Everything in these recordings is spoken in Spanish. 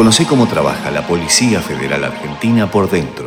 Conoce cómo trabaja la Policía Federal Argentina por dentro.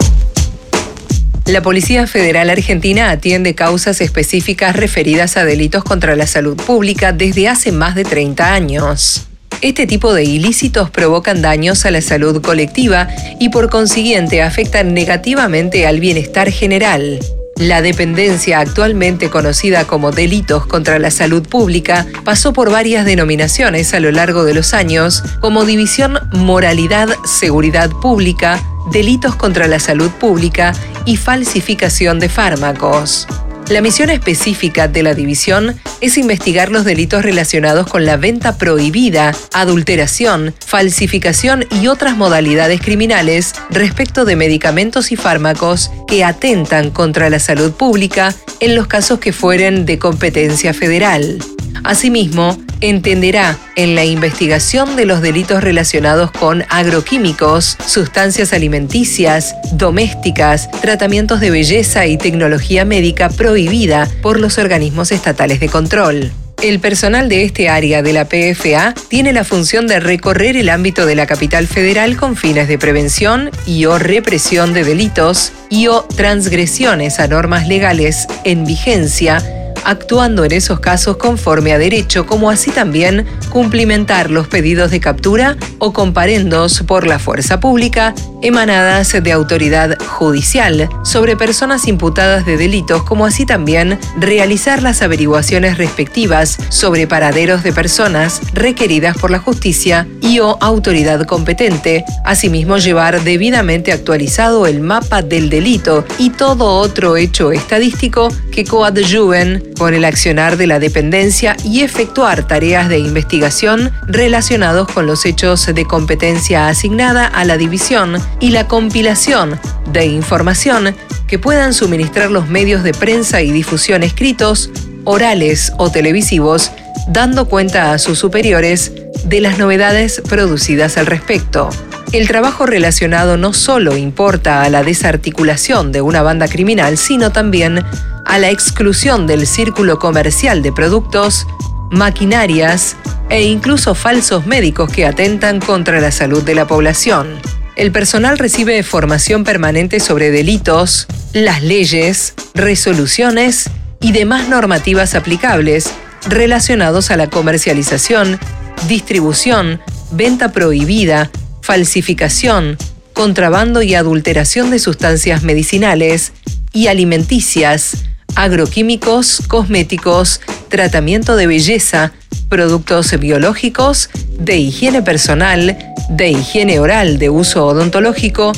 La Policía Federal Argentina atiende causas específicas referidas a delitos contra la salud pública desde hace más de 30 años. Este tipo de ilícitos provocan daños a la salud colectiva y por consiguiente afectan negativamente al bienestar general. La dependencia, actualmente conocida como delitos contra la salud pública, pasó por varias denominaciones a lo largo de los años, como División Moralidad, Seguridad Pública, Delitos contra la Salud Pública y Falsificación de Fármacos. La misión específica de la división es investigar los delitos relacionados con la venta prohibida, adulteración, falsificación y otras modalidades criminales respecto de medicamentos y fármacos que atentan contra la salud pública en los casos que fueren de competencia federal. Asimismo, entenderá en la investigación de los delitos relacionados con agroquímicos, sustancias alimenticias, domésticas, tratamientos de belleza y tecnología médica prohibida por los organismos estatales de control. El personal de este área de la PFA tiene la función de recorrer el ámbito de la capital federal con fines de prevención y o represión de delitos y o transgresiones a normas legales en vigencia actuando en esos casos conforme a derecho, como así también cumplimentar los pedidos de captura o comparendos por la fuerza pública emanadas de autoridad judicial sobre personas imputadas de delitos, como así también realizar las averiguaciones respectivas sobre paraderos de personas requeridas por la justicia y o autoridad competente, asimismo llevar debidamente actualizado el mapa del delito y todo otro hecho estadístico que coadyuven con el accionar de la dependencia y efectuar tareas de investigación relacionados con los hechos de competencia asignada a la división y la compilación de información que puedan suministrar los medios de prensa y difusión escritos, orales o televisivos, dando cuenta a sus superiores de las novedades producidas al respecto. El trabajo relacionado no solo importa a la desarticulación de una banda criminal, sino también a la exclusión del círculo comercial de productos, maquinarias e incluso falsos médicos que atentan contra la salud de la población. El personal recibe formación permanente sobre delitos, las leyes, resoluciones y demás normativas aplicables relacionados a la comercialización, distribución, venta prohibida, falsificación, contrabando y adulteración de sustancias medicinales y alimenticias, agroquímicos, cosméticos, tratamiento de belleza, productos biológicos, de higiene personal, de higiene oral de uso odontológico,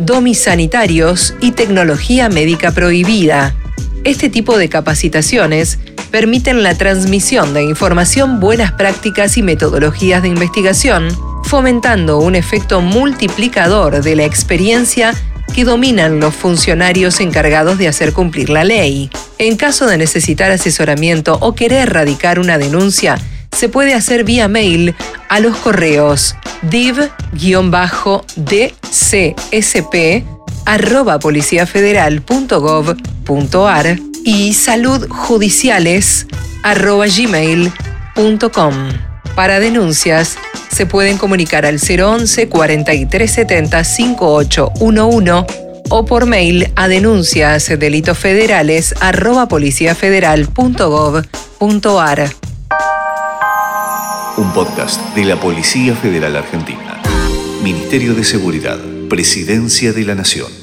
domisanitarios y tecnología médica prohibida. Este tipo de capacitaciones permiten la transmisión de información, buenas prácticas y metodologías de investigación, fomentando un efecto multiplicador de la experiencia que dominan los funcionarios encargados de hacer cumplir la ley. En caso de necesitar asesoramiento o querer radicar una denuncia, se puede hacer vía mail a los correos div-dcsp y saludjudiciales arroba. Para denuncias, se pueden comunicar al 011 4370 5811 o por mail a denuncias. Un podcast de la Policía Federal Argentina. Ministerio de Seguridad. Presidencia de la Nación.